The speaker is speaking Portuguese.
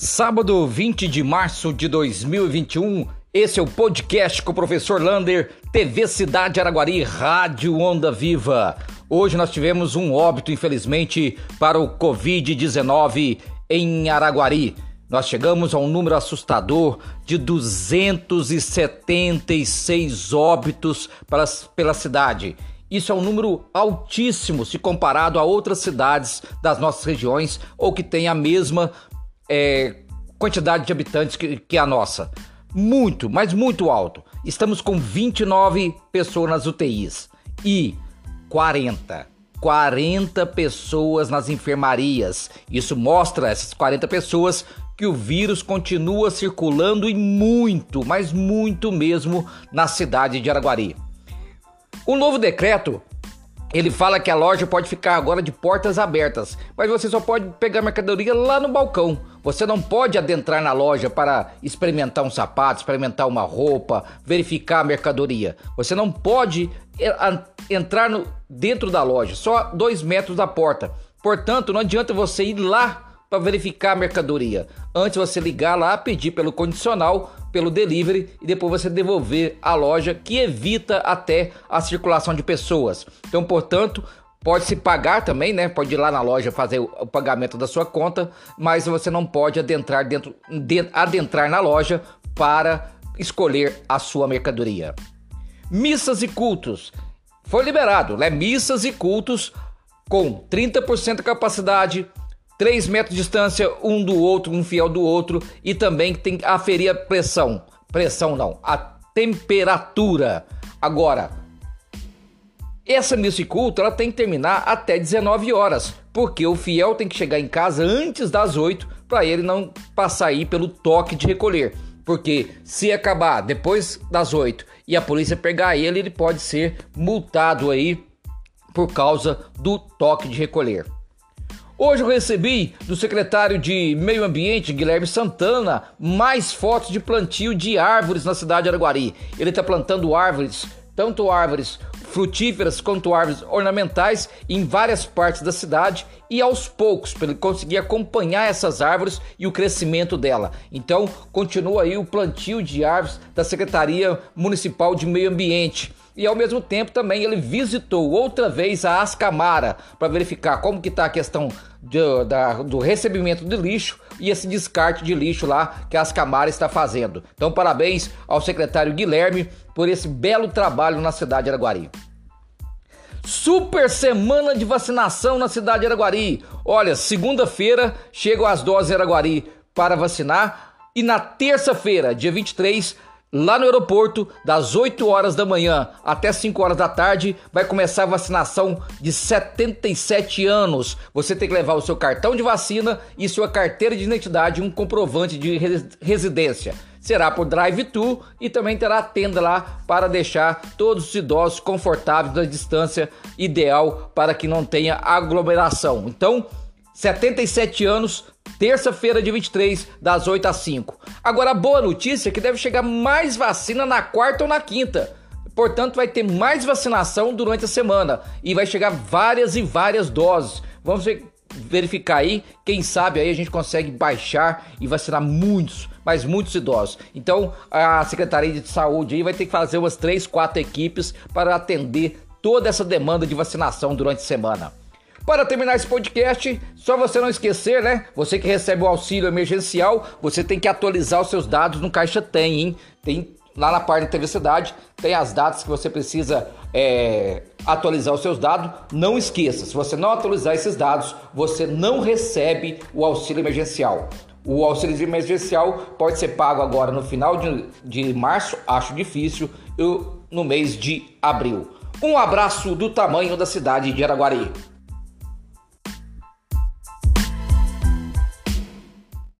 Sábado 20 de março de 2021, esse é o podcast com o professor Lander, TV Cidade Araguari, Rádio Onda Viva. Hoje nós tivemos um óbito, infelizmente, para o Covid-19 em Araguari. Nós chegamos a um número assustador de 276 óbitos pela cidade. Isso é um número altíssimo se comparado a outras cidades das nossas regiões ou que têm a mesma é, quantidade de habitantes que, que a nossa. Muito, mas muito alto. Estamos com 29 pessoas nas UTIs e 40. 40 pessoas nas enfermarias. Isso mostra essas 40 pessoas que o vírus continua circulando e muito, mas muito mesmo na cidade de Araguari. O novo decreto ele fala que a loja pode ficar agora de portas abertas, mas você só pode pegar mercadoria lá no balcão. Você não pode adentrar na loja para experimentar um sapato, experimentar uma roupa, verificar a mercadoria. Você não pode eh, entrar no, dentro da loja, só dois metros da porta. Portanto, não adianta você ir lá para verificar a mercadoria. Antes você ligar lá, pedir pelo condicional, pelo delivery e depois você devolver à loja, que evita até a circulação de pessoas. Então, portanto, pode se pagar também, né? Pode ir lá na loja fazer o pagamento da sua conta, mas você não pode adentrar dentro, adentrar na loja para escolher a sua mercadoria. Missas e cultos. Foi liberado, né? Missas e cultos com 30% de capacidade, 3 metros de distância um do outro, um fiel do outro, e também tem que aferir a pressão. Pressão não, a temperatura. Agora, essa missa culto ela tem que terminar até 19 horas, porque o fiel tem que chegar em casa antes das 8 para ele não passar aí pelo toque de recolher. Porque se acabar depois das 8 e a polícia pegar ele, ele pode ser multado aí por causa do toque de recolher. Hoje eu recebi do secretário de Meio Ambiente, Guilherme Santana, mais fotos de plantio de árvores na cidade de Araguari. Ele está plantando árvores, tanto árvores frutíferas quanto árvores ornamentais em várias partes da cidade e aos poucos para ele conseguir acompanhar essas árvores e o crescimento dela. Então, continua aí o plantio de árvores da Secretaria Municipal de Meio Ambiente e ao mesmo tempo também ele visitou outra vez a Ascamara para verificar como que está a questão de, da, do recebimento de lixo e esse descarte de lixo lá que a Ascamara está fazendo. Então parabéns ao secretário Guilherme por esse belo trabalho na cidade de Araguari. Super semana de vacinação na cidade de Araguari. Olha, segunda-feira chegam as doses Araguari para vacinar e na terça-feira, dia 23, Lá no aeroporto, das 8 horas da manhã até 5 horas da tarde, vai começar a vacinação de 77 anos. Você tem que levar o seu cartão de vacina e sua carteira de identidade e um comprovante de residência. Será por drive-thru e também terá tenda lá para deixar todos os idosos confortáveis da distância ideal para que não tenha aglomeração. Então, 77 anos, terça-feira de 23, das 8 às 5. Agora a boa notícia é que deve chegar mais vacina na quarta ou na quinta. Portanto, vai ter mais vacinação durante a semana e vai chegar várias e várias doses. Vamos ver, verificar aí, quem sabe aí a gente consegue baixar e vacinar muitos, mas muitos idosos. Então, a Secretaria de Saúde aí vai ter que fazer umas 3, 4 equipes para atender toda essa demanda de vacinação durante a semana. Para terminar esse podcast, só você não esquecer, né? Você que recebe o auxílio emergencial, você tem que atualizar os seus dados no Caixa Tem, hein? Tem lá na parte da TV Cidade, tem as datas que você precisa é, atualizar os seus dados. Não esqueça, se você não atualizar esses dados, você não recebe o auxílio emergencial. O auxílio emergencial pode ser pago agora no final de, de março, acho difícil, e no mês de abril. Um abraço do tamanho da cidade de Araguari.